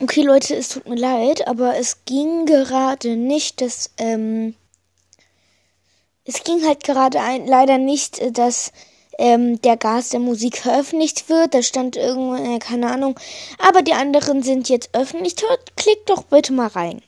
Okay, Leute, es tut mir leid, aber es ging gerade nicht, dass, ähm, es ging halt gerade ein, leider nicht, äh, dass ähm, der Gas der Musik veröffentlicht wird. Da stand irgendwo, äh, keine Ahnung. Aber die anderen sind jetzt öffentlich. Klickt doch bitte mal rein.